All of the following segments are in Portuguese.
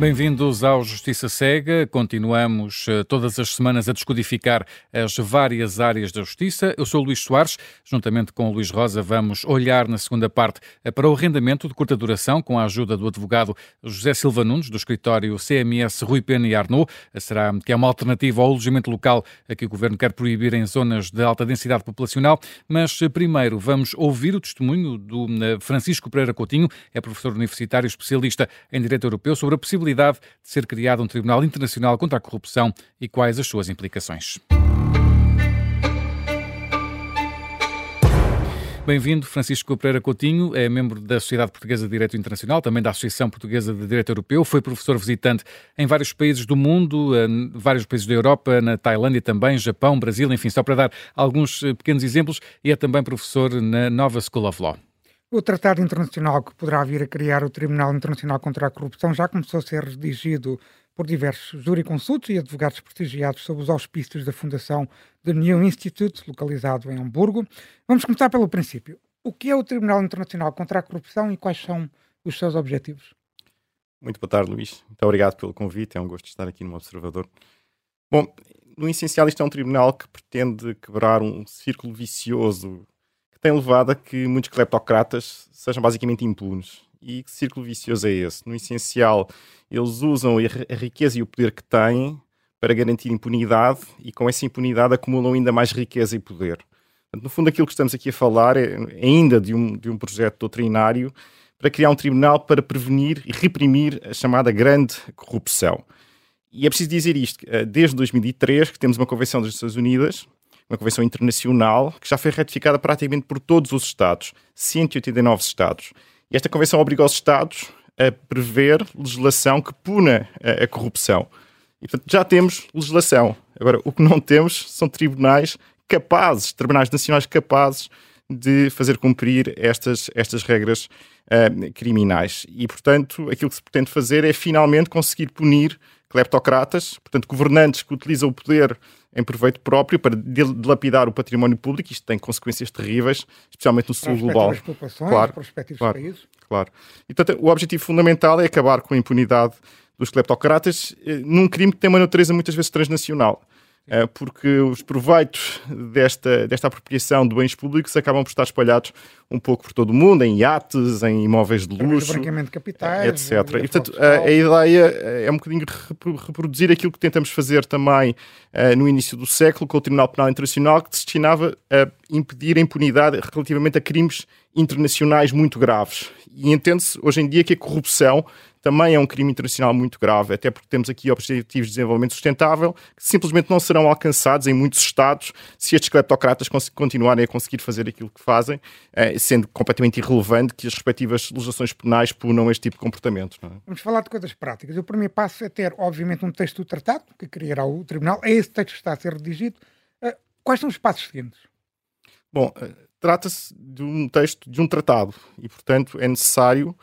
Bem-vindos ao Justiça Cega. Continuamos uh, todas as semanas a descodificar as várias áreas da justiça. Eu sou o Luís Soares. Juntamente com o Luís Rosa, vamos olhar na segunda parte uh, para o arrendamento de curta duração com a ajuda do advogado José Silva Nunes, do escritório CMS Rui Pena e Arnaud. Uh, será que é uma alternativa ao alojamento local que o governo quer proibir em zonas de alta densidade populacional. Mas primeiro vamos ouvir o testemunho do Francisco Pereira Coutinho, é professor universitário especialista em direito europeu, sobre a possibilidade possibilidade de ser criado um Tribunal Internacional contra a Corrupção e quais as suas implicações. Bem-vindo, Francisco Pereira Coutinho, é membro da Sociedade Portuguesa de Direito Internacional, também da Associação Portuguesa de Direito Europeu, foi professor visitante em vários países do mundo, vários países da Europa, na Tailândia também, Japão, Brasil, enfim, só para dar alguns eh, pequenos exemplos, e é também professor na Nova School of Law. O tratado internacional que poderá vir a criar o Tribunal Internacional contra a Corrupção já começou a ser redigido por diversos jurisconsultos e advogados prestigiados sob os auspícios da Fundação The New Institute, localizado em Hamburgo. Vamos começar pelo princípio. O que é o Tribunal Internacional contra a Corrupção e quais são os seus objetivos? Muito boa tarde, Luís. Muito obrigado pelo convite. É um gosto estar aqui no Observador. Bom, no essencial, isto é um tribunal que pretende quebrar um círculo vicioso tem levado a que muitos cleptocratas sejam basicamente impunes. E que círculo vicioso é esse? No essencial, eles usam a riqueza e o poder que têm para garantir impunidade e com essa impunidade acumulam ainda mais riqueza e poder. No fundo, aquilo que estamos aqui a falar é ainda de um, de um projeto doutrinário para criar um tribunal para prevenir e reprimir a chamada grande corrupção. E é preciso dizer isto, eh, desde 2003 que temos uma Convenção das Nações Unidas uma convenção internacional que já foi ratificada praticamente por todos os Estados, 189 Estados. E esta convenção obriga os Estados a prever legislação que puna a, a corrupção. E, portanto, já temos legislação. Agora, o que não temos são tribunais capazes, tribunais nacionais capazes de fazer cumprir estas, estas regras uh, criminais. E, portanto, aquilo que se pretende fazer é finalmente conseguir punir cleptocratas, portanto, governantes que utilizam o poder em proveito próprio para dilapidar o património público. Isto tem consequências terríveis, especialmente no sul global. Claro, claro, países. claro. E, portanto, o objetivo fundamental é acabar com a impunidade dos cleptocratas eh, num crime que tem uma natureza muitas vezes transnacional. Eh, porque os proveitos desta, desta apropriação de bens públicos acabam por estar espalhados um pouco por todo o mundo, em iates, em imóveis de luxo, de capitais, etc. E, portanto, a, a, ideia é um bocadinho reproduzir aquilo que tentamos fazer também uh, no início do século com o Tribunal Penal Internacional, que destinava a impedir a impunidade relativamente a crimes internacionais muito graves. E entende-se hoje em dia que a corrupção também é um crime internacional muito grave, até porque temos aqui objetivos de desenvolvimento sustentável que simplesmente não serão alcançados em muitos Estados se estes cleptocratas continuarem a conseguir fazer aquilo que fazem, eh, sendo completamente irrelevante que as respectivas legislações penais punam este tipo de comportamento. É? Vamos falar de coisas práticas. O primeiro passo é ter, obviamente, um texto do tratado que criará o Tribunal. É esse texto que está a ser redigido. Eh, quais são os passos seguintes? Bom, eh, trata-se de um texto de um tratado e, portanto, é necessário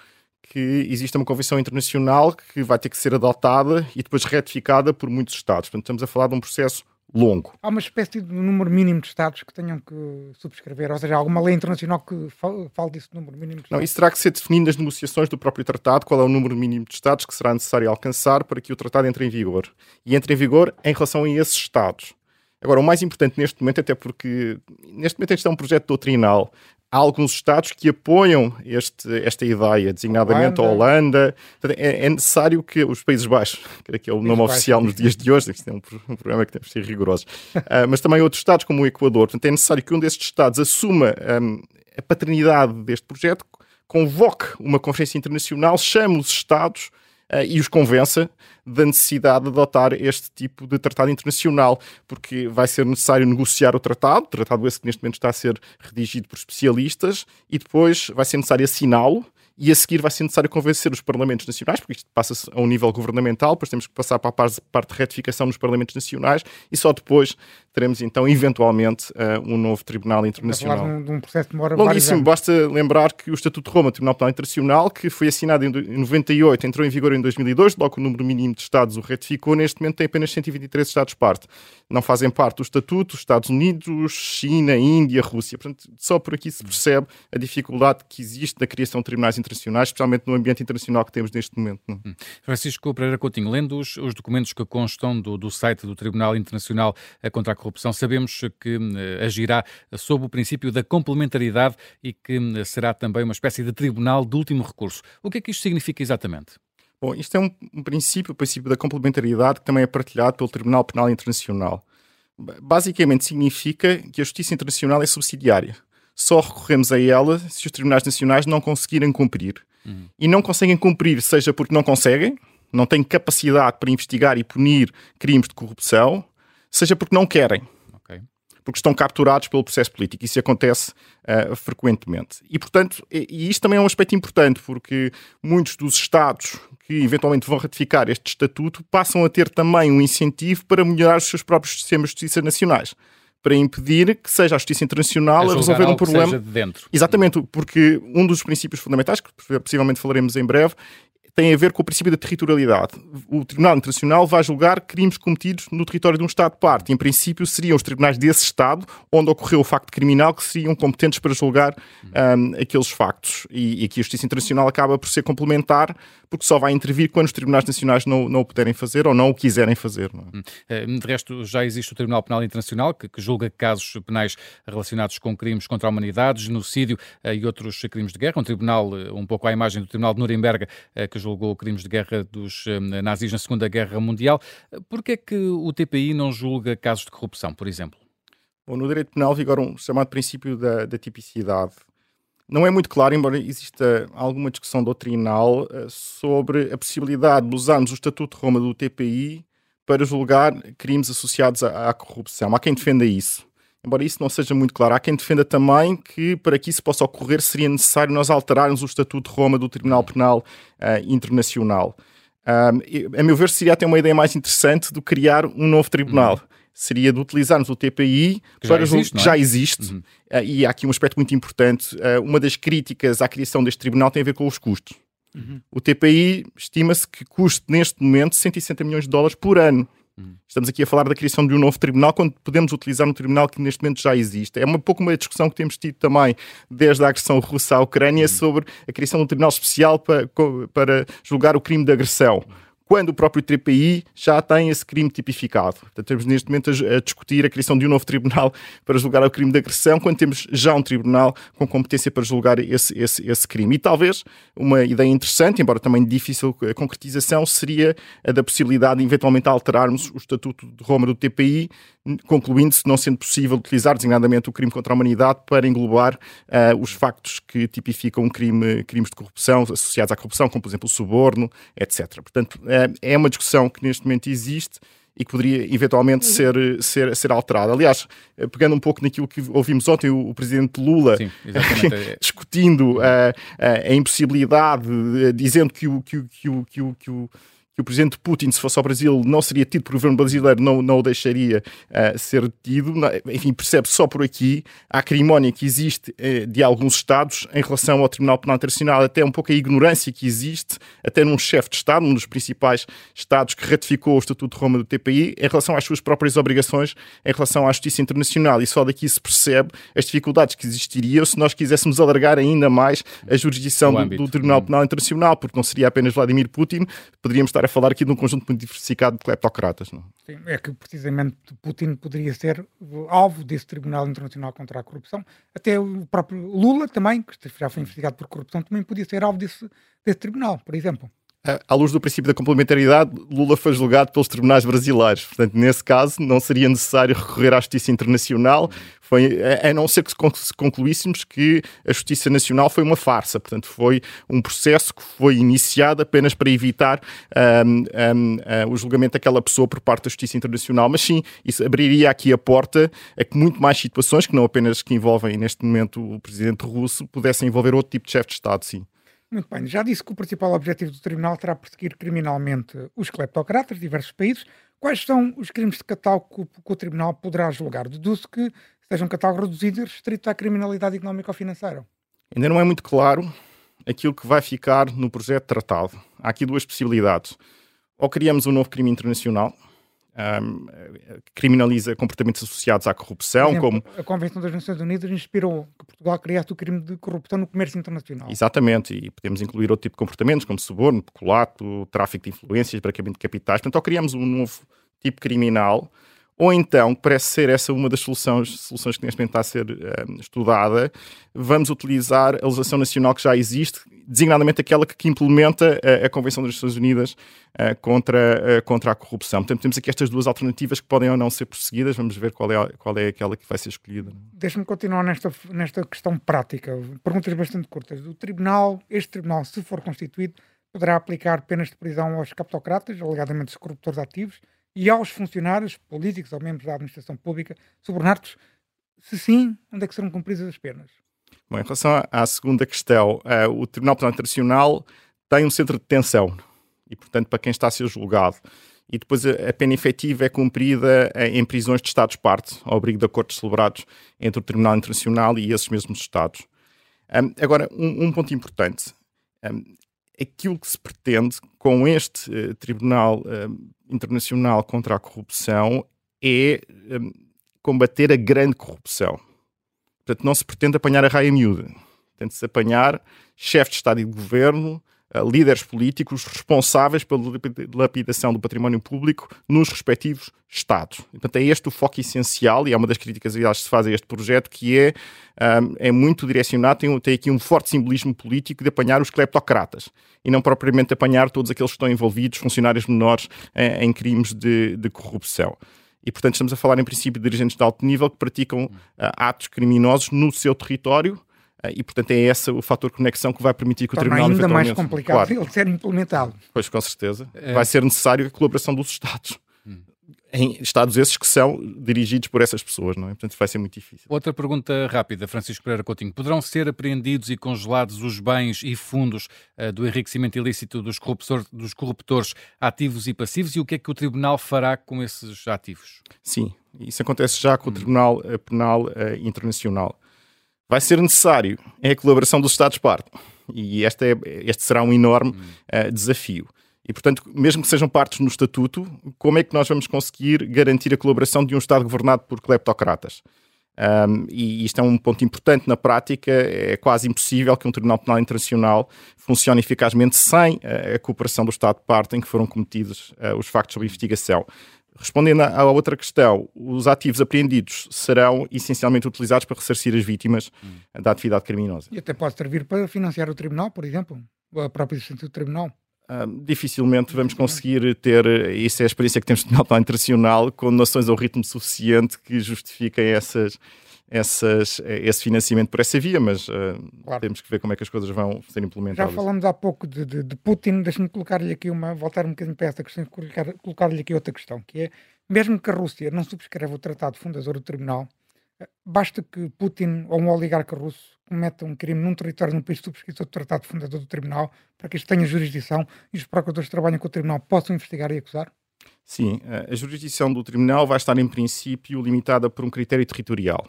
que exista uma convenção internacional que vai ter que ser adotada e depois retificada por muitos Estados. Portanto, estamos a falar de um processo longo. Há uma espécie de número mínimo de Estados que tenham que subscrever, ou seja, alguma lei internacional que fale desse número mínimo de Estados? Não, isso terá que ser definido nas negociações do próprio tratado, qual é o número mínimo de Estados que será necessário alcançar para que o tratado entre em vigor. E entre em vigor em relação a esses Estados. Agora, o mais importante neste momento, até porque neste momento este é um projeto doutrinal, há alguns Estados que apoiam este, esta ideia, designadamente Holanda. a Holanda. É, é, necessário que os Países Baixos, que é o nome oficial nos dias de hoje, isto é um, um programa que temos de ser rigorosos, uh, mas também outros Estados, como o Equador. Portanto, é necessário que um destes Estados assuma um, a paternidade deste projeto, convoque uma conferência internacional, chame os Estados uh, e os convença da necessidade de adotar este tipo de tratado internacional, porque vai ser necessário negociar o tratado, tratado esse que neste momento está a ser redigido por especialistas, e depois vai ser necessário assiná-lo e a seguir vai ser necessário convencer os parlamentos nacionais, porque isto passa-se a um nível governamental, depois temos que passar para a parte de retificação nos parlamentos nacionais e só depois teremos então, eventualmente, uh, um novo Tribunal Internacional. Falar de um, processo demora Longuíssimo, basta lembrar que o Estatuto de Roma, Tribunal Penal Internacional, que foi assinado em 98, entrou em vigor em 2002, logo o número mínimo de Estados o retificou, neste momento tem apenas 123 Estados-parte. Não fazem parte do Estatuto os Estados Unidos, China, Índia, Rússia. Portanto, só por aqui se percebe a dificuldade que existe na criação de tribunais internacionais, especialmente no ambiente internacional que temos neste momento. Não? É? Hum. Francisco Pereira Coutinho, lendo os, os documentos que constam do, do, site do Tribunal Internacional contra a Corrupção, sabemos que uh, agirá sob o princípio da complementaridade e que uh, será também uma espécie de tribunal de último recurso. O que é que isto significa exatamente? Bom, isto é um, um princípio, o princípio da complementaridade, que também é partilhado pelo Tribunal Penal Internacional. Basicamente significa que a justiça internacional é subsidiária. Só recorremos a ela se os tribunais nacionais não conseguirem cumprir. Uhum. E não conseguem cumprir, seja porque não conseguem, não têm capacidade para investigar e punir crimes de corrupção, seja porque não querem. Okay. Porque estão capturados pelo processo político. Isso acontece uh, frequentemente. E, portanto, e, isto também é um aspecto importante, porque muitos dos Estados que eventualmente vão ratificar este estatuto passam a ter também um incentivo para melhorar os seus próprios sistemas de justiça nacionais para impedir que seja a justiça internacional a, a resolver um problema. de dentro. Exatamente, porque um dos princípios fundamentais, que possivelmente falaremos em breve, tem a ver com o princípio da territorialidade. O Tribunal Internacional vai julgar crimes cometidos no território de um Estado-parte. Em princípio, seriam os tribunais desse Estado onde ocorreu o facto criminal que seriam competentes para julgar um, aqueles factos. E, e aqui a Justiça Internacional acaba por ser complementar, porque só vai intervir quando os tribunais nacionais não, não o puderem fazer ou não o quiserem fazer. É? Hum. Eh, de resto, já existe o Tribunal Penal Internacional que, que julga casos penais relacionados com crimes contra a humanidade, genocídio uh, e outros crimes de guerra. Um tribunal, uh, um pouco à imagem do Tribunal de Nuremberg, que julgou crimes de guerra dos nazis na Segunda Guerra Mundial. Por que é que o TPI não julga casos de corrupção, por exemplo? Bom, no direito penal vigora um chamado princípio da, da tipicidade. Não é muito claro, embora exista alguma discussão doutrinal uh, sobre a possibilidade de usarmos o Estatuto de Roma do TPI para julgar crimes associados à, à corrupção. Há quem defenda isso. Embora isso não seja muito claro, há quem defenda também que para que isso possa ocorrer seria necessário nós alterarmos o Estatuto de Roma do Tribunal Penal uh, Internacional. Um, a meu ver, seria até uma ideia mais interessante do criar um novo tribunal. Uhum. Seria de utilizarmos o TPI que para já existe, que é? já existe. Uhum. Uh, e há aqui um aspecto muito importante. Uh, uma das críticas à criação deste tribunal tem a ver com os custos. Uhum. O TPI estima-se que custe neste momento 160 milhões de dólares por ano. Estamos aqui a falar da criação de um novo tribunal quando podemos utilizar um tribunal que neste momento já existe. É um pouco uma discussão que temos tido também desde a agressão russa à Ucrânia uhum. sobre a criação de um tribunal especial para, para julgar o crime de agressão quando o próprio TPI já tem esse crime tipificado. Portanto, estamos neste momento a, discutir a criação de um novo tribunal para julgar o crime de agressão, quando temos já um tribunal com competência para julgar esse, esse, esse crime. E talvez uma ideia interessante, embora também difícil a concretização, seria a da possibilidade de eventualmente alterarmos o Estatuto de Roma do TPI, concluindo-se não sendo possível utilizar designadamente o crime contra a humanidade para englobar uh, os factos que tipificam crime, crimes de corrupção associados à corrupção, como por exemplo o suborno, etc. Portanto, uh, é uma discussão que neste momento existe e que poderia eventualmente uhum. ser, ser, ser alterada. Aliás, eh, pegando um pouco naquilo que ouvimos ontem, o, o presidente Lula Sim, discutindo a, a, a impossibilidade, dizendo que o, que, que, que, que o que o presidente Putin, se fosse ao Brasil, não seria tido por governo brasileiro, não, não o deixaria uh, ser tido. Enfim, percebe só por aqui a acrimónia que existe uh, de alguns Estados em relação ao Tribunal Penal Internacional, até um pouco a ignorância que existe, até num chefe de Estado, um dos principais Estados que ratificou o Estatuto de Roma do TPI, em relação às suas próprias obrigações em relação à justiça internacional. E só daqui se percebe as dificuldades que existiriam se nós quiséssemos alargar ainda mais a jurisdição do, do, Tribunal Penal Internacional, porque não seria apenas Vladimir Putin, poderíamos estar falar aqui de um conjunto muito diversificado de cleptocratas. Não? Sim, é que precisamente Putin poderia ser alvo desse Tribunal Internacional contra a Corrupção. Até o próprio Lula também, que já foi investigado por corrupção, também podia ser alvo desse, desse tribunal, por exemplo à luz do princípio da complementaridade, Lula foi julgado pelos tribunais brasileiros. Portanto, nesse caso, não seria necessário recorrer à justiça internacional, foi, a, não ser que se concluíssemos que a justiça nacional foi uma farsa. Portanto, foi um processo que foi iniciado apenas para evitar um, um, um, o julgamento daquela pessoa por parte da justiça internacional. Mas sim, isso abriria aqui a porta a que muito mais situações, que não apenas que envolvem neste momento o presidente russo, pudessem envolver outro tipo de chefe de Estado, sim. Muito bem, já disse que o principal objetivo do Tribunal será perseguir criminalmente os cleptocratas de diversos países, Quais são os crimes de catálogo que o, Tribunal poderá julgar? Deduzo que seja um catálogo reduzido e restrito à criminalidade económica ou financeira. Ainda não é muito claro aquilo que vai ficar no projeto tratado. Há aqui duas possibilidades. Ou criamos um novo crime internacional, um, criminaliza comportamentos associados à corrupção, exemplo, como a Convenção das Nações Unidas inspirou que Portugal criasse o crime de corrupção no comércio internacional. Exatamente, e podemos incluir outro tipo de comportamentos, como suborno, peculato, tráfico de influências, branqueamento de capitais. Portanto, ou criamos um novo tipo criminal ou então, parece ser essa uma das soluções, soluções que neste momento está a ser uh, estudada, vamos utilizar a legislação nacional que já existe, designadamente aquela que, que implementa a, a, Convenção das Nações Unidas uh, contra, uh, contra a corrupção. Portanto, temos aqui estas duas alternativas que podem ou não ser perseguidas, vamos ver qual é, qual é aquela que vai ser escolhida. Deixa-me continuar nesta, nesta questão prática. Perguntas bastante curtas. O Tribunal, este Tribunal, se for constituído, poderá aplicar penas de prisão aos captocratas, alegadamente os corruptores ativos, e aos funcionários políticos ou membros da administração pública subornados? Se sim, onde é que serão cumpridas as penas? Bom, em relação à segunda questão, uh, o Tribunal Penal Internacional tem um centro de detenção e, portanto, para quem está a ser julgado. E depois a, pena efetiva é cumprida em, em prisões de Estados-parte, ao abrigo de acordos celebrados entre o Tribunal Internacional e esses mesmos Estados. Um, agora, um, um, ponto importante. Um, aquilo que se pretende com este uh, Tribunal uh, Internacional contra a Corrupção é combater a grande corrupção. Portanto, não se pretende apanhar a raia miúda. Tente-se apanhar chefes de Estado e de Governo, líderes políticos responsáveis pela lapidação do património público nos respectivos Estados. Portanto, é este o foco essencial e é uma das críticas que se faz a este projeto, que é, um, é muito direcionado, tem, tem aqui um forte simbolismo político de apanhar os cleptocratas e não propriamente apanhar todos aqueles que estão envolvidos, funcionários menores, em, em crimes de, de corrupção. E, portanto, estamos a falar, em princípio, de dirigentes de alto nível que praticam uh, atos criminosos no seu território ah, e, portanto, é esse o fator de conexão que vai permitir que Torna o Tribunal... ainda mais complicado claro, ele ser implementado. Pois, com certeza. É. Vai ser necessário a colaboração dos Estados. Em Estados esses que são dirigidos por essas pessoas, não é? Portanto, vai ser muito difícil. Outra pergunta rápida, Francisco Pereira Coutinho. Poderão ser apreendidos e congelados os bens e fundos uh, do enriquecimento ilícito dos, corruptor, dos corruptores ativos e passivos e o que é que o Tribunal fará com esses ativos? Sim, isso acontece já com o. Tribunal eh, Penal uh, Internacional vai ser necessário é a colaboração dos Estados-parte. E este, é, este será um enorme uh, desafio. E, portanto, mesmo que sejam partes no Estatuto, como é que nós vamos conseguir garantir a colaboração de um Estado governado por cleptocratas? Um, e isto é um ponto importante na prática. É quase impossível que um Tribunal Penal Internacional funcione eficazmente sem a cooperação do Estado-parte em que foram cometidos uh, os factos sob investigação. Respondendo à outra questão, os ativos apreendidos serão essencialmente utilizados para ressarcir as vítimas hum. da atividade criminosa. E até pode servir para financiar o tribunal, por exemplo, a própria existência do tribunal. Uh, dificilmente vamos conseguir ter, isso é a experiência que temos no Tribunal Internacional, condenações ao ritmo suficiente que justifiquem essas, essas, esse financiamento por essa via, mas uh, claro. temos que ver como é que as coisas vão ser implementadas. Já falamos há pouco de, de, de Putin, deixe-me colocar-lhe aqui uma, voltar um bocadinho para essa questão, colocar-lhe aqui outra questão, que é, mesmo que a Rússia não subscreva o tratado fundador do Tribunal, eh, basta que Putin ou um oligarca russo cometa um crime num território num país subscritor do tratado fundador do Tribunal, para que isto tenha jurisdição e os procuradores que trabalham com o Tribunal possam investigar e acusar? Sim, a jurisdição do Tribunal vai estar, em princípio, limitada por um critério territorial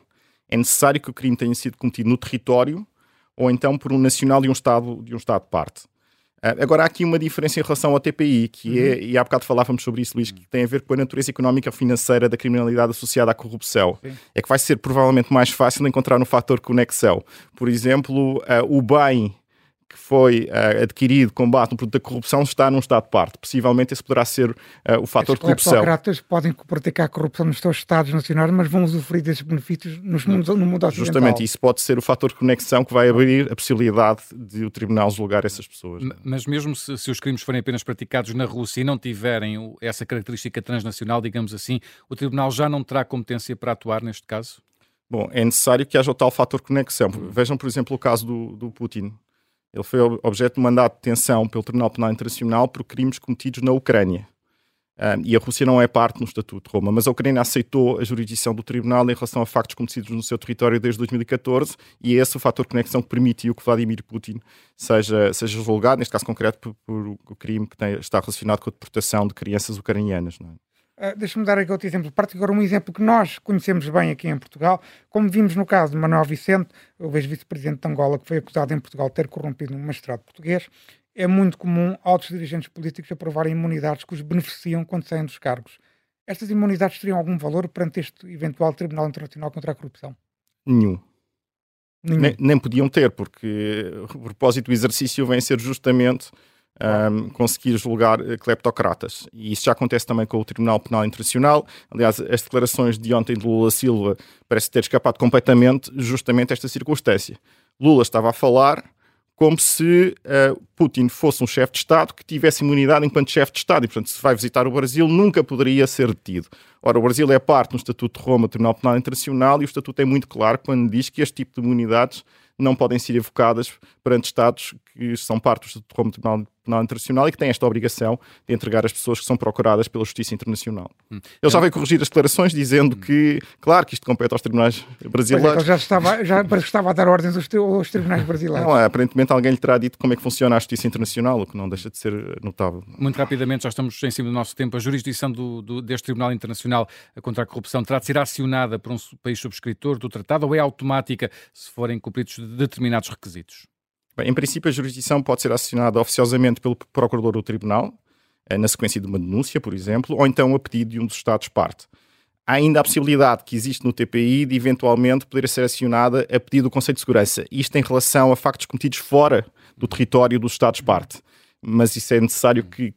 é necessário que o crime tenha sido cometido no território ou então por um nacional de um Estado de um Estado parte. Uh, agora, há aqui uma diferença em relação ao TPI, que é, uhum. e há bocado falávamos sobre isso, Luís, que tem a ver com a natureza económica financeira da criminalidade associada à corrupção. Sim. É que vai ser provavelmente mais fácil encontrar um fator conexão. Por exemplo, uh, o bem que foi uh, adquirido combate no produto da corrupção está num estado de parte. Possivelmente esse poderá ser uh, o fator de corrupção. Os podem praticar corrupção nos seus estados nacionais, mas vão usufruir desses benefícios nos mundos, no mundo ocidental. Justamente, isso pode ser o fator de conexão que vai abrir a possibilidade de o tribunal julgar essas pessoas. Mas mesmo se, se os crimes forem apenas praticados na Rússia e não tiverem essa característica transnacional, digamos assim, o tribunal já não terá competência para atuar neste caso? Bom, é necessário que haja o tal fator de conexão. Vejam, por exemplo, o caso do, do Putin. Ele foi objeto de mandato de detenção pelo Tribunal Penal Internacional por crimes cometidos na Ucrânia. Um, e a Rússia não é parte no Estatuto de Roma, mas a Ucrânia aceitou a jurisdição do Tribunal em relação a factos cometidos no seu território desde 2014 e é esse o fator de conexão que permitiu que Vladimir Putin seja, seja julgado, neste caso concreto, por, por o crime que tem, está relacionado com a deportação de crianças ucranianas. É? Uh, Deixa-me dar aqui outro exemplo. Parte agora um exemplo que nós conhecemos bem aqui em Portugal, como vimos no caso de Manuel Vicente, o ex-vice-presidente de Angola, que foi acusado em Portugal de ter corrompido um magistrado português. É muito comum altos dirigentes políticos aprovarem imunidades que os beneficiam quando saem dos cargos. Estas imunidades teriam algum valor perante este eventual Tribunal Internacional contra a Corrupção? Nenhum. Nenhum. Nem, nem podiam ter, porque o propósito do exercício vem ser justamente um, conseguir julgar eh, cleptocratas. E isso já acontece também com o Tribunal Penal Internacional. Aliás, as declarações de ontem de Lula Silva parece ter escapado completamente justamente esta circunstância. Lula estava a falar como se uh, Putin fosse um chefe de Estado que tivesse imunidade enquanto chefe de Estado e, portanto, se vai visitar o Brasil, nunca poderia ser detido. Ora, o Brasil é parte do Estatuto de Roma, do Tribunal Penal Internacional, e o Estatuto é muito claro quando diz que este tipo de imunidades não podem ser evocadas perante Estados que são parte do Estatuto do Tribunal Penal Internacional e que têm esta obrigação de entregar as pessoas que são procuradas pela Justiça Internacional. Hum. Ele já veio corrigir as declarações dizendo hum. que, claro, que isto compete aos tribunais brasileiros. É, já estava, já estava a dar ordens aos, aos tribunais brasileiros. Não, aparentemente alguém lhe terá dito como é que funciona a Justiça Internacional, o que não deixa de ser notável. Muito rapidamente, já estamos em cima do nosso tempo. A jurisdição do, do, deste Tribunal Internacional contra a Corrupção terá de ser acionada por um país subscritor do tratado ou é automática se forem cumpridos determinados requisitos? Em princípio, a jurisdição pode ser acionada oficiosamente pelo procurador do tribunal, eh, na sequência de uma denúncia, por exemplo, ou então a pedido de um dos Estados-parte. Há ainda a possibilidade que existe no TPI de eventualmente poder ser acionada a pedido do Conselho de Segurança. Isto em relação a factos cometidos fora do território dos Estados-parte. Mas isso é necessário que,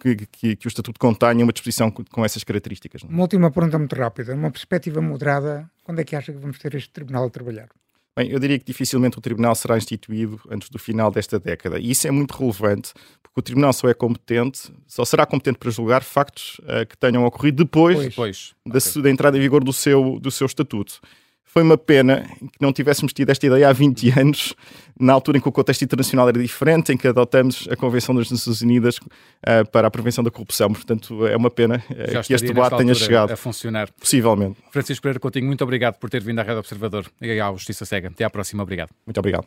que, que, que, o Estatuto contenha uma disposição com, com essas características. Não? É? Uma última pergunta muito rápida. Uma perspectiva moderada, quando é que acha que vamos ter este tribunal a trabalhar? Bem, eu diria que dificilmente o Tribunal será instituído antes do final desta década. E isso é muito relevante, porque o Tribunal só é competente, só será competente para julgar factos uh, que tenham ocorrido depois, depois. Da, okay. da, entrada em vigor do seu, do seu estatuto. Foi uma pena que não tivéssemos tido esta ideia há 20 anos, na altura em que o contexto internacional era diferente, em que adotamos a Convenção das Nações Unidas uh, para a prevenção da corrupção. Portanto, é uma pena uh, que este debate tenha chegado a funcionar. Possivelmente. Francisco Pereira Coutinho, muito obrigado por ter vindo à Rede Observador e à Justiça Cega. Até à próxima. Obrigado. Muito obrigado.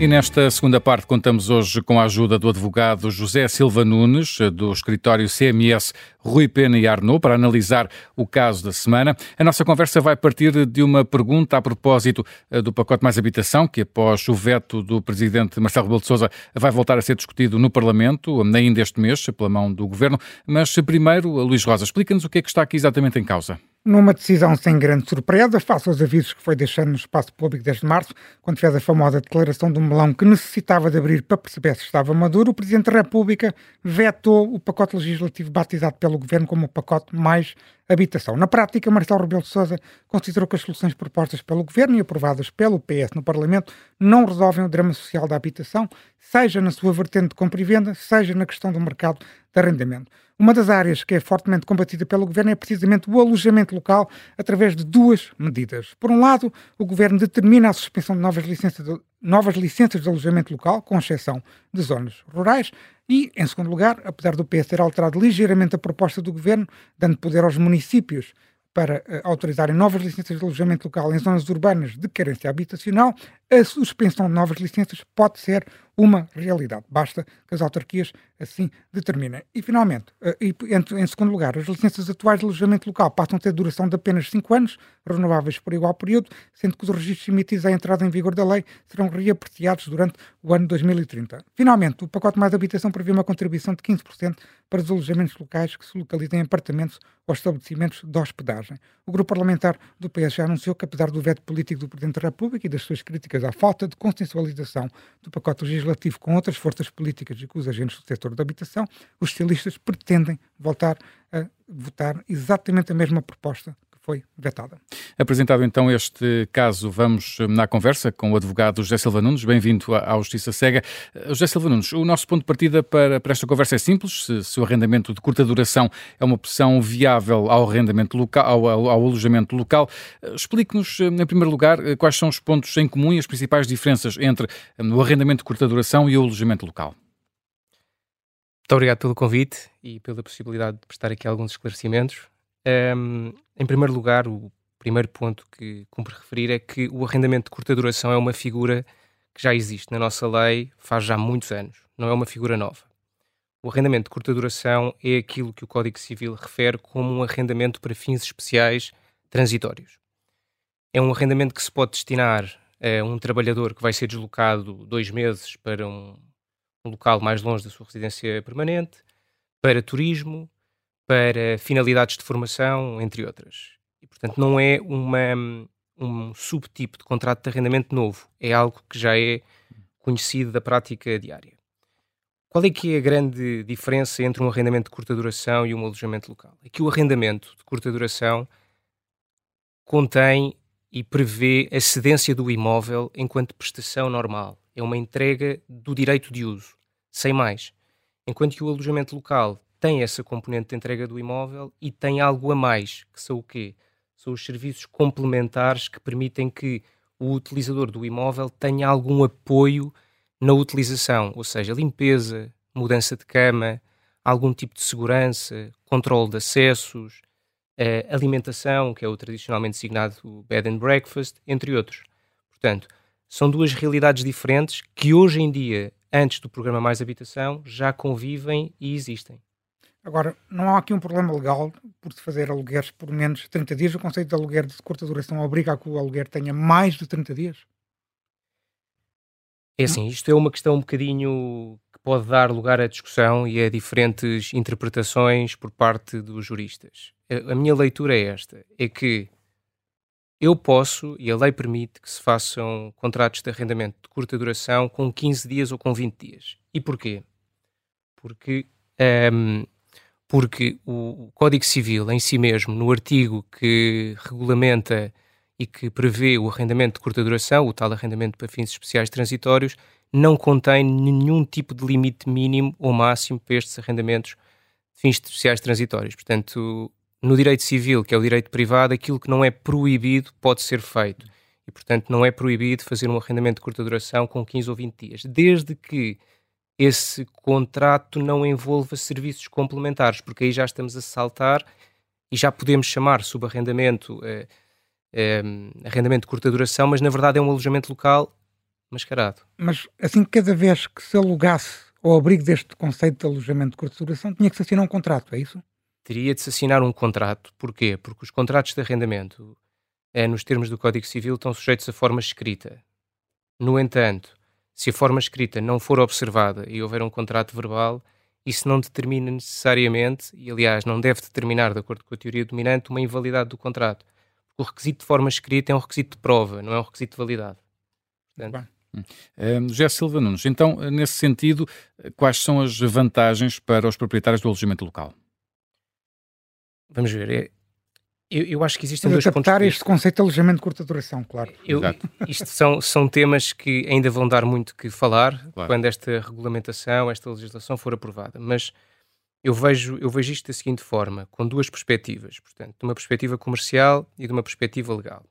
E nesta segunda parte contamos hoje com a ajuda do advogado José Silva Nunes, do escritório CMS Rui Pena e Arnaud, para analisar o caso da semana. A nossa conversa vai partir de uma pergunta a propósito eh, do pacote Mais Habitação, que após o veto do presidente Marcelo Rebelo de Sousa vai voltar a ser discutido no Parlamento, ainda este mês, pela mão do Governo. Mas primeiro, Luís Rosa, explica-nos o que é que está aqui exatamente em causa numa decisão sem grande surpresa, face aos avisos que foi deixando no espaço público desde março, quando fez a famosa declaração do melão que necessitava de abrir para perceber se estava maduro, o Presidente da República vetou o pacote legislativo batizado pelo Governo como o pacote mais habitação. Na prática, Marcelo Rebelo de Sousa considerou que as soluções propostas pelo Governo e aprovadas pelo PS no Parlamento não resolvem o drama social da habitação, seja na sua vertente de compra e venda, seja na questão do mercado de arrendamento. Uma das áreas que é fortemente combatida pelo Governo é precisamente o alojamento local através de duas medidas. Por um lado, o Governo determina a suspensão de novas licenças de, novas licenças de alojamento local, com exceção de zonas rurais, e, em segundo lugar, apesar do PS ter alterado ligeiramente a proposta do Governo, dando poder aos municípios para uh, autorizarem novas licenças de alojamento local em zonas urbanas de carência habitacional, a suspensão de novas licenças pode ser uma realidade. Basta que as autarquias assim determinem. E, finalmente, uh, e, em, em, segundo lugar, as licenças atuais de alojamento local passam a ter duração de apenas 5 anos, renováveis por igual período, sendo que os registros emitidos à entrada em vigor da lei serão reapreciados durante o ano 2030. Finalmente, o pacote mais habitação prevê uma contribuição de 15% para os alojamentos locais que se localizem em apartamentos ou estabelecimentos de hospedagem. O grupo parlamentar do PS já anunciou que, apesar do veto político do Presidente da República e das suas críticas à falta de consensualização do pacote legislativo com outras forças políticas e com os agentes do setor da habitação, os socialistas pretendem voltar a votar exatamente a mesma proposta foi vetada. Apresentado então este caso, vamos na conversa com o advogado José Silva Nunes. Bem-vindo à Justiça Cega. Eh, José Silva Nunes, o nosso ponto de partida para, para esta conversa é simples. Se, se, o arrendamento de curta duração é uma opção viável ao arrendamento local, ao, ao, ao alojamento local, eh, explique-nos, em primeiro lugar, quais são os pontos em comum e as principais diferenças entre o arrendamento de curta duração e o alojamento local. Muito obrigado pelo convite e pela possibilidade de prestar aqui alguns esclarecimentos. Um, em primeiro lugar, o primeiro ponto que cumpre referir é que o arrendamento de curta duração é uma figura que já existe na nossa lei faz já muitos anos, não é uma figura nova. O arrendamento de curta duração é aquilo que o Código Civil refere como um arrendamento para fins especiais transitórios. É um arrendamento que se pode destinar a um trabalhador que vai ser deslocado dois meses para um, um local mais longe da sua residência permanente, para turismo, para finalidades de formação, entre outras. E, portanto, não é uma, um subtipo de contrato de arrendamento novo, é algo que já é conhecido da prática diária. Qual é que é a grande diferença entre um arrendamento de curta duração e um alojamento local? É que o arrendamento de curta duração contém e prevê a cedência do imóvel enquanto prestação normal. É uma entrega do direito de uso, sem mais. Enquanto que o alojamento local tem essa componente de entrega do imóvel e tem algo a mais, que são o quê? São os serviços complementares que permitem que o utilizador do imóvel tenha algum apoio na utilização, ou seja, limpeza, mudança de cama, algum tipo de segurança, controle de acessos, eh, alimentação, que é o tradicionalmente designado bed and breakfast, entre outros. Portanto, são duas realidades diferentes que hoje em dia, antes do programa Mais Habitação, já convivem e existem. Agora, não há aqui um problema legal por se fazer alugueres por menos de 30 dias. O conceito de aluguer de curta duração obriga a que o aluguer tenha mais de 30 dias? É assim, isto é uma questão um bocadinho que pode dar lugar à discussão e a diferentes interpretações por parte dos juristas. A minha leitura é esta: é que eu posso, e a lei permite, que se façam contratos de arrendamento de curta duração com 15 dias ou com 20 dias. E porquê? Porque um, porque o Código Civil em si mesmo, no artigo que regulamenta e que prevê o arrendamento de curta duração, o tal arrendamento para fins especiais transitórios, não contém nenhum tipo de limite mínimo ou máximo para estes arrendamentos de fins especiais transitórios. Portanto, no direito civil, que é o direito privado, aquilo que não é proibido pode ser feito. E, portanto, não é proibido fazer um arrendamento de curta duração com 15 ou 20 dias, desde que esse contrato não envolva serviços complementares, porque aí já estamos a saltar e já podemos chamar subarrendamento eh, eh, arrendamento de curta duração, mas na verdade é um alojamento local mascarado. Mas assim, cada vez que se alugasse ao abrigo deste conceito de alojamento de curta duração, tinha que se assinar um contrato, é isso? Teria de se assinar um contrato. Porquê? Porque os contratos de arrendamento, eh, nos termos do Código Civil, estão sujeitos a forma escrita. No entanto, se a forma escrita não for observada e houver um contrato verbal, isso não determina necessariamente, e aliás não deve determinar, de acordo com a teoria dominante, uma invalidade do contrato. O requisito de forma escrita é um requisito de prova, não é um requisito de validade. Portanto, Uh, José Silva Nunes, então, nesse sentido, quais são as vantagens para os proprietários do alojamento local? Vamos ver, é, eu, eu, acho que existem dois pontos. Adaptar este conceito de alojamento de curta duração, claro. Eu, isto são, são temas que ainda vão dar muito que falar claro. quando esta regulamentação, esta legislação for aprovada. Mas eu vejo, eu vejo isto da seguinte forma, com duas perspectivas. Portanto, de uma perspectiva comercial e de uma perspectiva legal.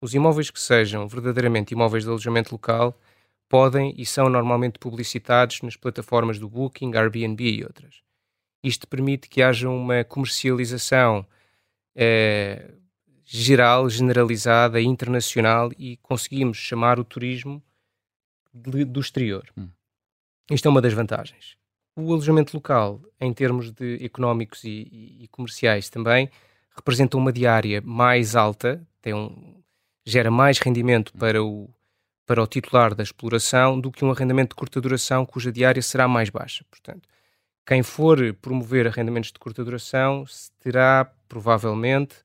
Os imóveis que sejam verdadeiramente imóveis de alojamento local podem e são normalmente publicitados nas plataformas do Booking, Airbnb e outras. Isto permite que haja uma comercialização é, geral, generalizada, internacional e conseguimos chamar o turismo de, do exterior. Hum. Isto é uma das vantagens. O alojamento local, em termos de económicos e, e, e comerciais também, representa uma diária mais alta, tem um, gera mais rendimento para o, para o titular da exploração do que um arrendamento de curta duração cuja diária será mais baixa. Portanto, quem for promover arrendamentos de curta duração terá provavelmente,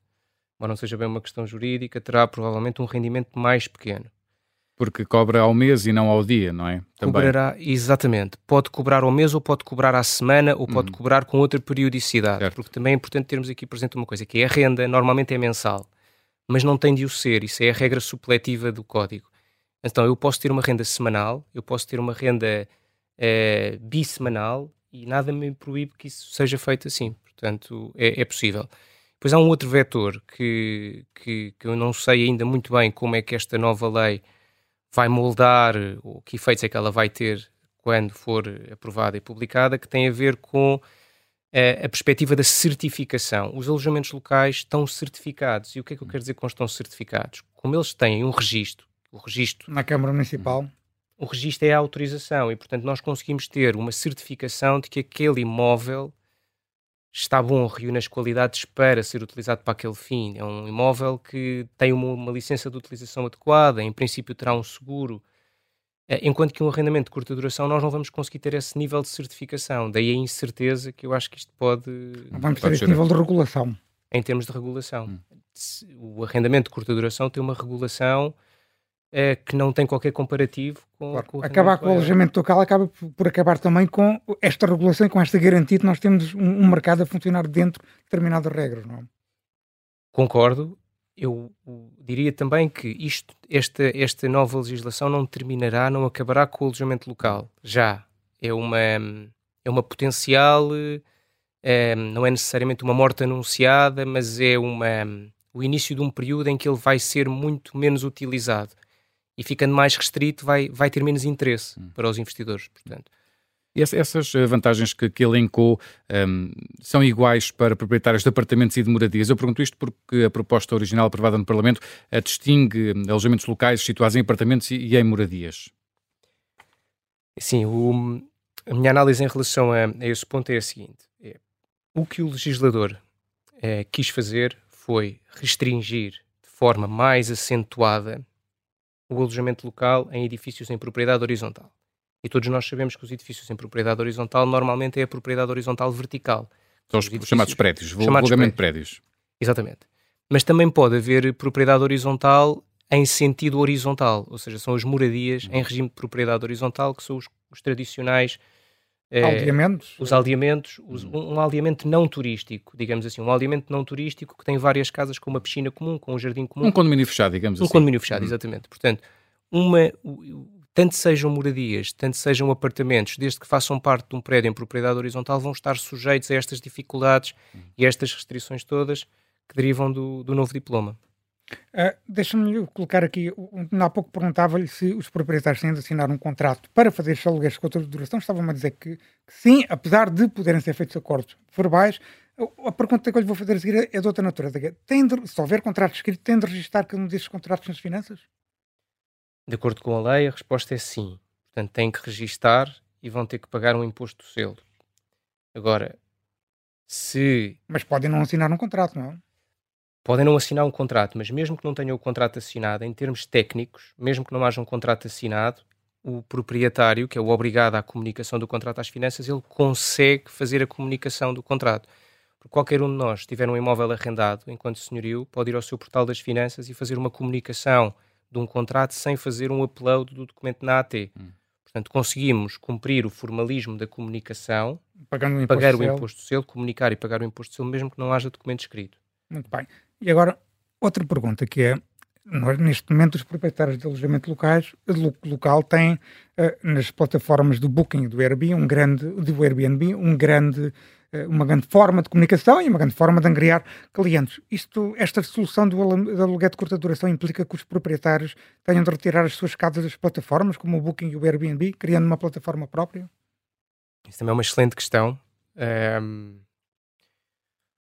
mas não seja bem uma questão jurídica, terá provavelmente um rendimento mais pequeno. Porque cobra ao mês e não ao dia, não é? Também. Cobrará, exatamente. Pode cobrar ao mês ou pode cobrar à semana ou pode uhum. cobrar com outra periodicidade. Certo. Porque também é importante termos aqui presente uma coisa, que é a renda normalmente é mensal, mas não tem de o ser. Isso é a regra supletiva do código. Então eu posso ter uma renda semanal, eu posso ter uma renda uh, bissemanal e nada me proíbe que isso seja feito assim. Portanto, é, é possível. Depois há um outro vetor que, que, que, eu não sei ainda muito bem como é que esta nova lei vai moldar, ou que efeitos é que ela vai ter quando for aprovada e publicada, que tem a ver com a, a perspectiva da certificação. Os alojamentos locais estão certificados. E o que é que eu quero dizer com estão certificados? Como eles têm um registro, o registro... Na Câmara Municipal o registro é a autorização e, portanto, nós conseguimos ter uma certificação de que aquele imóvel está bom, reúne as qualidades para ser utilizado para aquele fim. É um imóvel que tem uma, uma licença de utilização adequada, em princípio terá um seguro. Eh, enquanto que um arrendamento de curta duração nós não vamos conseguir ter esse nível de certificação. Daí a incerteza que eu acho que isto pode. Não vamos ter esse nível de regulação. Em termos de regulação. Hum. O arrendamento de curta duração tem uma regulação é, que não tem qualquer comparativo com, claro. com Acabar com o alojamento local acaba por acabar também com esta regulação, com esta garantia que nós temos um, um mercado a funcionar dentro de determinadas regras, não é? Concordo. Eu diria também que isto, esta, esta nova legislação não terminará, não acabará com o alojamento local. Já é uma, é uma potencial, é, não é necessariamente uma morte anunciada, mas é uma, o início de um período em que ele vai ser muito menos utilizado e ficando mais restrito vai, vai ter menos interesse hum. para os investidores, portanto. Essas eh, vantagens que, que elencou um, são iguais para proprietários de apartamentos e de moradias. Eu pergunto isto porque a proposta original aprovada no Parlamento a distingue hum, alojamentos locais situados em apartamentos e, e em moradias. Sim, o, a minha análise em relação a, a esse ponto é a seguinte: é, o que o legislador é, quis fazer foi restringir de forma mais acentuada o alojamento local em edifícios em propriedade horizontal. E todos nós sabemos que os edifícios em propriedade horizontal normalmente é a propriedade horizontal vertical. São os chamados prédios, vulgarmente prédios. prédios. Exatamente. Mas também pode haver propriedade horizontal em sentido horizontal, ou seja, são as moradias em regime de propriedade horizontal, que são os, os tradicionais é, aldeamentos? Os aldeamentos, os, um, um aldeamento não turístico, digamos assim, um aldeamento não turístico que tem várias casas com uma piscina comum, com um jardim comum. Um condomínio fechado, digamos um assim. Um condomínio fechado, hum. exatamente. Portanto, uma, tanto sejam moradias, tanto sejam apartamentos, desde que façam parte de um prédio em propriedade horizontal, vão estar sujeitos a estas dificuldades hum. e a estas restrições todas que derivam do, do novo diploma. Uh, Deixa-me colocar aqui, há pouco perguntava-lhe se os proprietários têm de assinar um contrato para fazer estes alugueres com outra duração, estavam-me a dizer que, que, sim, apesar de poderem ser feitos acordos verbais, a, pergunta que eu lhe vou fazer a seguir é de outra natureza. Tem de, se houver contrato escrito, tem de registrar cada um destes contratos nas finanças? De acordo com a lei, a resposta é sim. Portanto, têm que registar e vão ter que pagar um imposto do selo. Agora, se... Mas podem não assinar um contrato, não é? Podem não assinar um contrato, mas mesmo que não tenham o contrato assinado, em termos técnicos, mesmo que não haja um contrato assinado, o proprietário, que é o obrigado à comunicação do contrato às finanças, ele consegue fazer a comunicação do contrato. Porque qualquer um de nós, se tiver um imóvel arrendado, enquanto senhorio, pode ir ao seu portal das finanças e fazer uma comunicação de um contrato sem fazer um upload do documento na AT. Hum. Portanto, conseguimos cumprir o formalismo da comunicação, Pagando o pagar o imposto de selo, comunicar e pagar o imposto de selo, mesmo que não haja documento escrito. Muito bem. E agora, outra pergunta que é, neste momento, os proprietários de alojamento locais, local têm uh, nas plataformas do Booking do Airbnb um grande, do Airbnb, um grande, uh, uma grande forma de comunicação e uma grande forma de angriar clientes. Isto, esta solução do, aluguer de curta duração implica que os proprietários tenham de retirar as suas casas das plataformas, como o Booking e o Airbnb, criando uma plataforma própria? Isso também é uma excelente questão.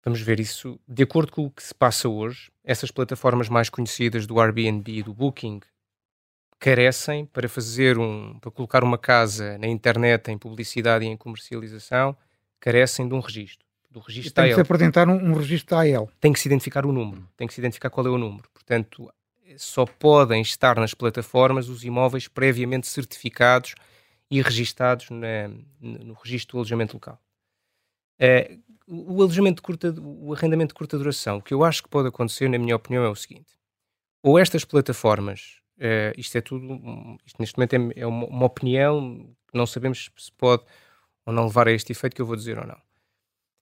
Vamos ver isso. De acordo com o que se passa hoje, essas plataformas mais conhecidas do Airbnb e do Booking carecem para fazer um, para colocar uma casa na internet em publicidade e em comercialização, carecem de um registro. Do registro tem que se apresentar um, um registro AL. Tem que se identificar o número, tem que se identificar qual é o número. Portanto, só podem estar nas plataformas os imóveis previamente certificados e registados na, no registro do alojamento local. Uh, o alojamento de curta, o arrendamento de curta duração, o que eu acho que pode acontecer, na minha opinião, é o seguinte: ou estas plataformas, uh, isto é tudo, isto neste momento é, é uma, uma, opinião, não sabemos se pode ou não levar a este efeito que eu vou dizer ou não.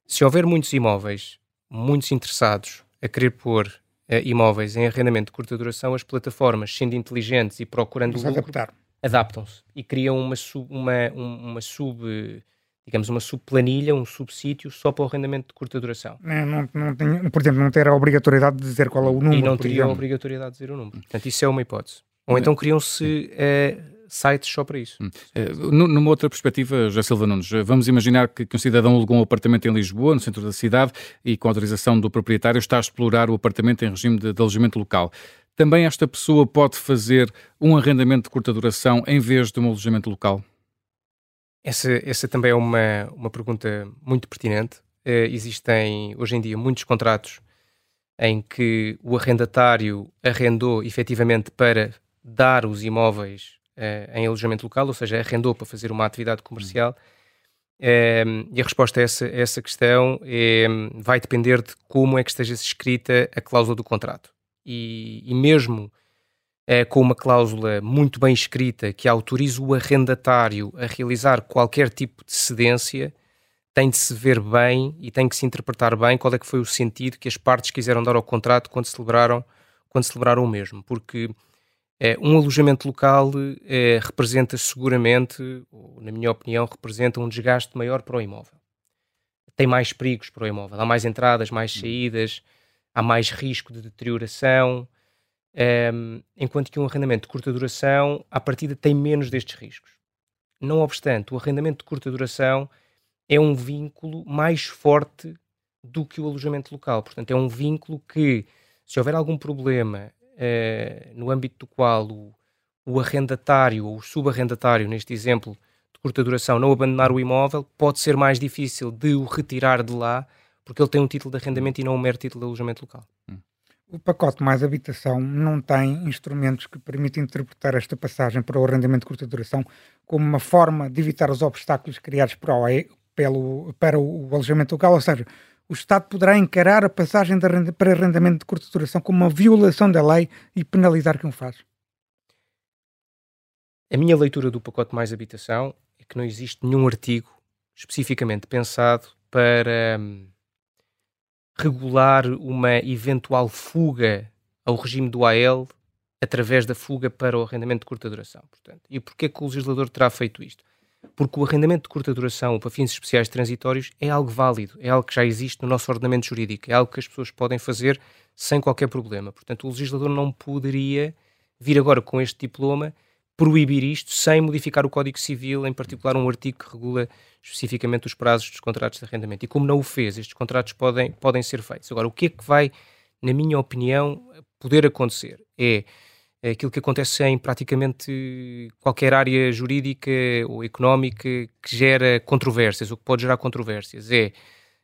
Se houver muitos imóveis, muitos interessados a querer pôr uh, imóveis em arrendamento de curta duração, as plataformas, sendo inteligentes e procurando lucro, adaptam-se e criam uma, sub, uma, uma sub digamos, uma subplanilha, um subsítio só para o arrendamento de curta duração. Não, não, não tem, por exemplo, não ter a obrigatoriedade de dizer qual é o número. E não teria a obrigatoriedade de dizer o número. Portanto, isso é uma hipótese. Ou então criam-se uh, sites só para isso. Uh, numa outra perspectiva, José Silva Nunes, vamos imaginar que, que um cidadão alugou um apartamento em Lisboa, no centro da cidade, e com autorização do proprietário está a explorar o apartamento em regime de, de alojamento local. Também esta pessoa pode fazer um arrendamento de curta duração em vez de um alojamento local? Essa, essa também é uma, uma pergunta muito pertinente. Uh, existem hoje em dia muitos contratos em que o arrendatário arrendou efetivamente para dar os imóveis uh, em alojamento local, ou seja, arrendou para fazer uma atividade comercial. Uh, e a resposta a essa, a essa questão é, vai depender de como é que esteja escrita a cláusula do contrato. E, e mesmo é, com uma cláusula muito bem escrita que autoriza o arrendatário a realizar qualquer tipo de cedência, tem de se ver bem e tem que se interpretar bem qual é que foi o sentido que as partes quiseram dar ao contrato quando celebraram, quando celebraram o mesmo. Porque é, um alojamento local é, representa seguramente, na minha opinião, representa um desgaste maior para o imóvel. Tem mais perigos para o imóvel. Há mais entradas, mais saídas, há mais risco de deterioração, um, enquanto que um arrendamento de curta duração, à partida, tem menos destes riscos. Não obstante, o arrendamento de curta duração é um vínculo mais forte do que o alojamento local. Portanto, é um vínculo que, se houver algum problema uh, no âmbito do qual o, o arrendatário ou o subarrendatário, neste exemplo de curta duração, não abandonar o imóvel, pode ser mais difícil de o retirar de lá, porque ele tem um título de arrendamento e não um mero título de alojamento local. Hum. O pacote mais habitação não tem instrumentos que permitam interpretar esta passagem para o arrendamento de curta duração como uma forma de evitar os obstáculos criados pelo, para o alojamento local, ou seja, o Estado poderá encarar a passagem de para arrendamento de curta duração como uma violação da lei e penalizar quem o faz. A minha leitura do pacote mais habitação é que não existe nenhum artigo especificamente pensado para hum, regular uma eventual fuga ao regime do AL através da fuga para o arrendamento de curta duração. Portanto, e porquê que o legislador terá feito isto? Porque o arrendamento de curta duração para fins especiais transitórios é algo válido, é algo que já existe no nosso ordenamento jurídico, é algo que as pessoas podem fazer sem qualquer problema. Portanto, o legislador não poderia vir agora com este diploma proibir isto sem modificar o Código Civil, em particular um artigo que regula especificamente os prazos dos contratos de arrendamento. E como não o fez, estes contratos podem, podem ser feitos. Agora, o que é que vai, na minha opinião, poder acontecer? É, é aquilo que acontece em praticamente qualquer área jurídica ou económica que gera controvérsias, ou que pode gerar controvérsias. É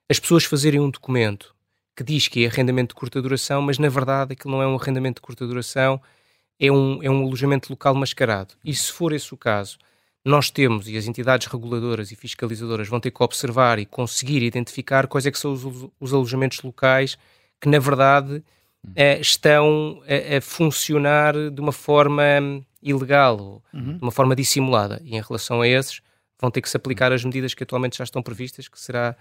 as pessoas fazerem um documento que diz que é arrendamento de curta duração, mas na verdade aquilo não é um arrendamento de curta duração, é um, é um alojamento local mascarado. E se for esse o caso, nós temos, e as entidades reguladoras e fiscalizadoras vão ter que observar e conseguir identificar quais é que são os, os alojamentos locais que, na verdade, eh, estão a, a, funcionar de uma forma ilegal, uhum. de uma forma dissimulada. E em relação a esses, vão ter que se aplicar as medidas que atualmente já estão previstas, que será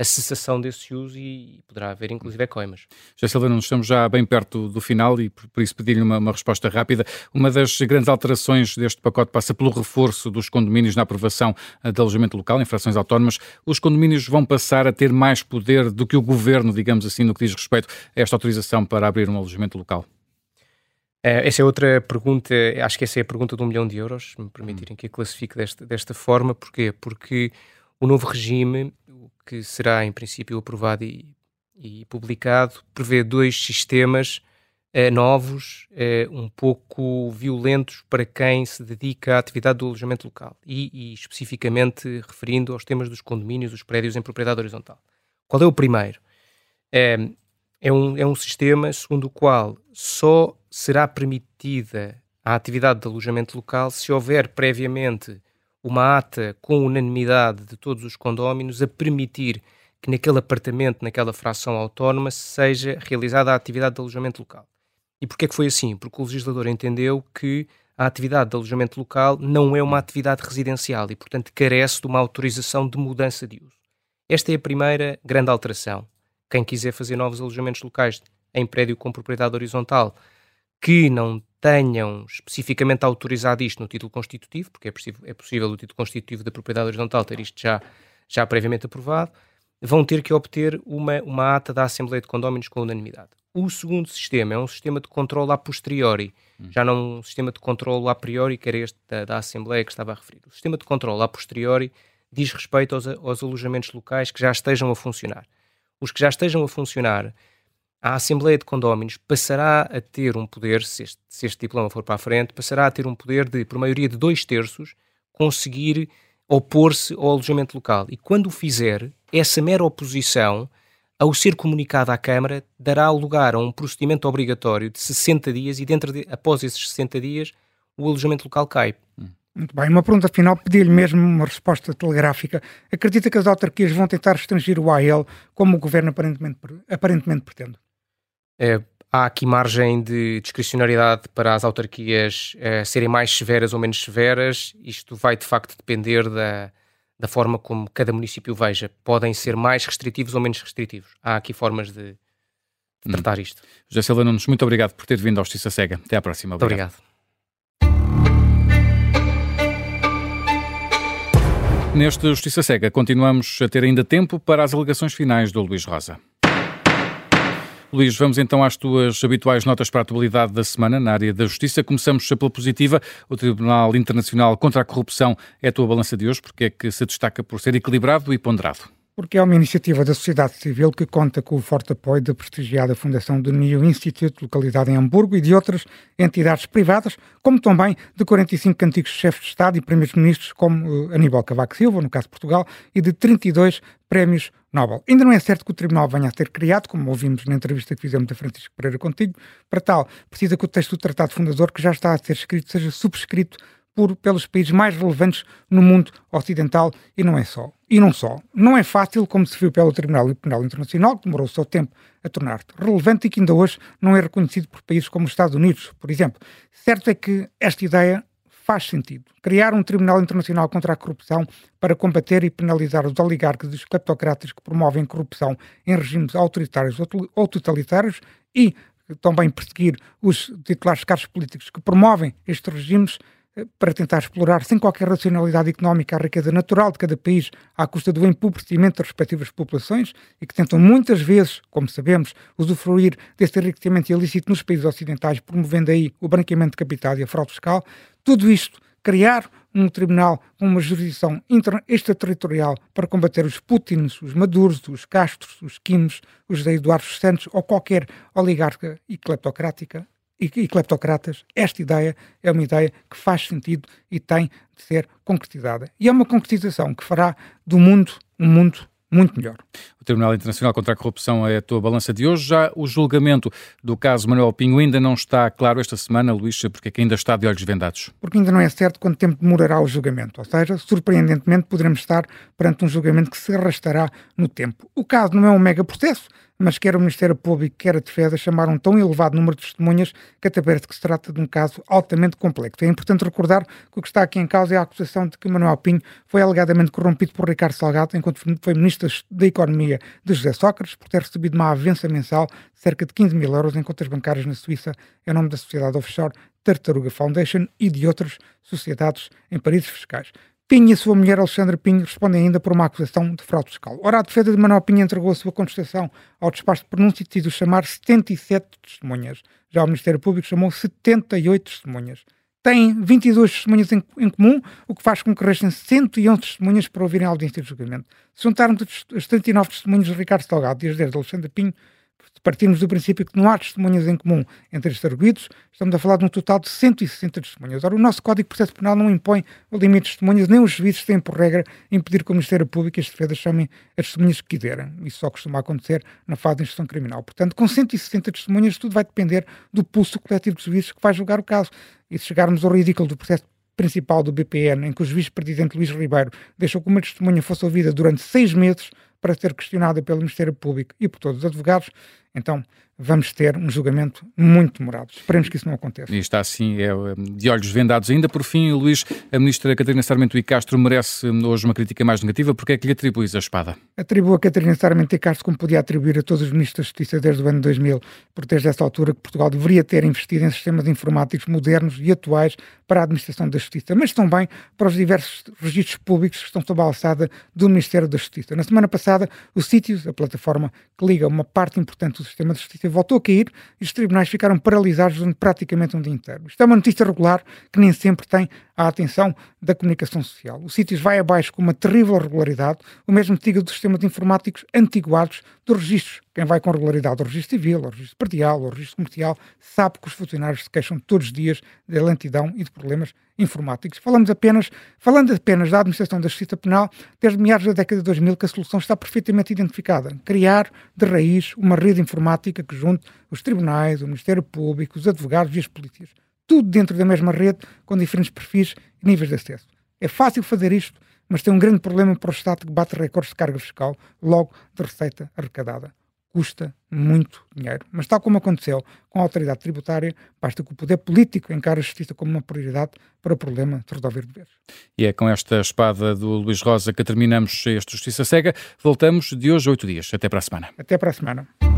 a cessação desse uso e poderá haver inclusive coimas. Já Silva, não estamos já bem perto do final e por isso pedir-lhe uma, uma, resposta rápida. Uma das grandes alterações deste pacote passa pelo reforço dos condomínios na aprovação eh, de alojamento local, em frações autónomas. Os condomínios vão passar a ter mais poder do que o governo, digamos assim, no que diz respeito a esta autorização para abrir um alojamento local. Uh, essa é outra pergunta, acho que essa é a pergunta de um milhão de euros, se me permitirem que a classifique desta, desta forma. Porquê? Porque o novo regime que será em princípio aprovado e, e publicado prevê dois sistemas eh, novos, eh, um pouco violentos para quem se dedica à atividade do alojamento local e, e, especificamente referindo aos temas dos condomínios, dos prédios em propriedade horizontal. Qual é o primeiro? É, é, um, é um sistema segundo o qual só será permitida a atividade de alojamento local se houver previamente uma ata com unanimidade de todos os condóminos a permitir que naquele apartamento, naquela fração autónoma, seja realizada a atividade de alojamento local. E porquê que foi assim? Porque o legislador entendeu que a atividade de alojamento local não é uma atividade residencial e, portanto, carece de uma autorização de mudança de uso. Esta é a primeira grande alteração. Quem quiser fazer novos alojamentos locais em prédio com propriedade horizontal que não tenham especificamente autorizado isto no título constitutivo, porque é possível, é possível o título constitutivo da propriedade horizontal ter isto já, já previamente aprovado, vão ter que obter uma, uma ata da Assembleia de Condóminos com unanimidade. O segundo sistema é um sistema de controle a posteriori, hum. já não um sistema de controle a priori, que era este da, da, Assembleia que estava a referir. O sistema de controle a posteriori diz respeito aos, aos alojamentos locais que já estejam a funcionar. Os que já estejam a funcionar, a Assembleia de Condóminos passará a ter um poder, se este, se este diploma for para a frente, passará a ter um poder de, por maioria de dois terços, conseguir opor-se ao alojamento local. E quando o fizer, essa mera oposição, ao ser comunicada à Câmara, dará lugar a um procedimento obrigatório de 60 dias e dentro de, após esses 60 dias o alojamento local cai. Muito bem, uma pergunta final, pedi-lhe mesmo uma resposta telegráfica. Acredita que as autarquias vão tentar restringir o AL como o Governo aparentemente, aparentemente pretende? É, há aqui margem de discricionariedade para as autarquias é, serem mais severas ou menos severas. Isto vai de facto depender da, da forma como cada município veja. Podem ser mais restritivos ou menos restritivos. Há aqui formas de, de hum. tratar hum. isto. José Silva Nunes, muito obrigado por ter vindo ao Justiça Cega. Até à próxima. Obrigado. Obrigado. Neste Justiça Cega, continuamos a ter ainda tempo para as alegações finais do Luís Rosa. Luís, vamos então às tuas habituais notas para a atualidade da semana na área da justiça. Começamos pela positiva. O Tribunal Internacional contra a Corrupção é a tua balança de hoje, porque é que se destaca por ser equilibrado e ponderado porque é uma iniciativa da sociedade civil que conta com o forte apoio da prestigiada Fundação do New Institute, localizada em Hamburgo, e de outras entidades privadas, como também de 45 antigos chefes de Estado e primeiros-ministros, como uh, Aníbal Cavaco Silva, no caso de Portugal, e de 32 prémios Nobel. Ainda não é certo que o Tribunal venha a ser criado, como ouvimos na entrevista que fizemos a Francisco Pereira contigo. Para tal, precisa que o texto do Tratado Fundador, que já está a ser escrito, seja subscrito por, pelos países mais relevantes no mundo ocidental e não é só. E não só. Não é fácil, como se viu pelo Tribunal Penal Internacional, que demorou o seu tempo a tornar-se relevante e que ainda hoje não é reconhecido por países como os Estados Unidos, por exemplo. Certo é que esta ideia faz sentido. Criar um Tribunal Internacional contra a Corrupção para combater e penalizar os oligarcas e os cleptocratas que promovem corrupção em regimes autoritários ou totalitários e também perseguir os titulares de cargos políticos que promovem estes regimes para tentar explorar sem qualquer racionalidade económica a riqueza natural de cada país à custa do empobrecimento das respectivas populações e que tentam muitas vezes, como sabemos, usufruir desse enriquecimento ilícito nos países ocidentais, promovendo aí o branqueamento de capital e a fraude fiscal, tudo isto criar um tribunal com uma jurisdição extraterritorial para combater os Putins, os Maduros, os Castros, os Kims, os Eduardo Santos ou qualquer oligarca e cleptocrática e, e cleptocratas, esta ideia é uma ideia que faz sentido e tem de ser concretizada. E é uma concretização que fará do mundo um mundo muito melhor. O Tribunal Internacional contra a Corrupção é a tua balança de hoje. Já o julgamento do caso Manuel Pinho ainda não está claro esta semana, Luís, porque é que ainda está de olhos vendados? Porque ainda não é certo quanto tempo demorará o julgamento. Ou seja, surpreendentemente, poderemos estar perante um julgamento que se arrastará no tempo. O caso não é um mega processo, mas quer o Ministério Público, quer a Defesa chamaram tão elevado número de testemunhas que até parece que se trata de um caso altamente complexo. É importante recordar que o que está aqui em causa é a acusação de que Manuel Pinho foi alegadamente corrompido por Ricardo Salgado enquanto foi Ministro da Economia de José Sócrates por ter recebido uma avença mensal de cerca de 15 mil euros em contas bancárias na Suíça em nome da sociedade offshore Tartaruga Foundation e de outras sociedades em paraísos fiscais. Pinho e a sua mulher Alexandra Pinho respondem ainda por uma acusação de fraude fiscal. Ora, a defesa de Manuel Pinho entregou a sua contestação ao despacho de pronúncio e decidiu chamar 77 testemunhas. Já o Ministério Público chamou 78 testemunhas. têm 22 testemunhas em, em, comum, o que faz com que restem 111 testemunhas para ouvirem a audiência de julgamento. Se juntarmos os 79 testemunhos de Ricardo Salgado e as 10 de Alexandre Pinho, partimos do princípio que não há testemunhas em comum entre estes arguidos, estamos a falar de um total de 160 testemunhas. Ora, o nosso Código de Processo Penal não impõe o limite de testemunhas, nem os juízes têm por regra impedir que o Ministério Público e as defesas chamem as testemunhas que quiserem. Isso só costuma acontecer na fase de instrução criminal. Portanto, com 160 testemunhas, tudo vai depender do pulso coletivo de juízes que vai julgar o caso. E se chegarmos ao ridículo do processo principal do BPN, em que o juiz-presidente Luís Ribeiro deixou que uma testemunha fosse ouvida durante seis meses para ser questionada pelo Ministério Público e por todos os advogados, então vamos ter um julgamento muito demorado. Esperemos que isso não aconteça. E está assim, é, de olhos vendados. Ainda por fim, Luís, a ministra Catarina Sarmento e Castro merece hoje uma crítica mais negativa. Porque é que lhe atribuis a espada? Atribuo a Catarina Sarmento e Castro como podia atribuir a todos os ministros da Justiça desde o ano 2000, porque desde essa altura que Portugal deveria ter investido em sistemas informáticos modernos e atuais para a administração da Justiça, mas também para os diversos registros públicos que estão sob a alçada do Ministério da Justiça. Na semana passada, o Sítios, a plataforma que liga uma parte importante do sistema de justiça, voltou a cair e os tribunais ficaram paralisados durante praticamente um dia inteiro. Isto é uma notícia regular que nem sempre tem a atenção da comunicação social. O Sítios vai abaixo com uma terrível regularidade, o mesmo diga dos sistemas informáticos antiguados dos registros. Quem vai com regularidade ao registro civil, ao registro partial, ao registro comercial, sabe que os funcionários se queixam todos os dias de lentidão e de problemas informáticos. Falamos apenas, falando apenas da administração da justiça penal, desde meados da década de 2000 que a solução está perfeitamente identificada. Criar de raiz uma rede informática que junte os tribunais, o Ministério Público, os advogados e as polícias. Tudo dentro da mesma rede, com diferentes perfis e níveis de acesso. É fácil fazer isto, mas tem um grande problema para o Estado que bate recordes de carga fiscal logo de receita arrecadada custa muito dinheiro. Mas, tal como aconteceu com a autoridade tributária, basta que o poder político encare a justiça como uma prioridade para o problema de resolver deveres. E é com esta espada do Luís Rosa que terminamos este Justiça Cega. Voltamos de hoje a oito dias. Até para a semana. Até para a semana.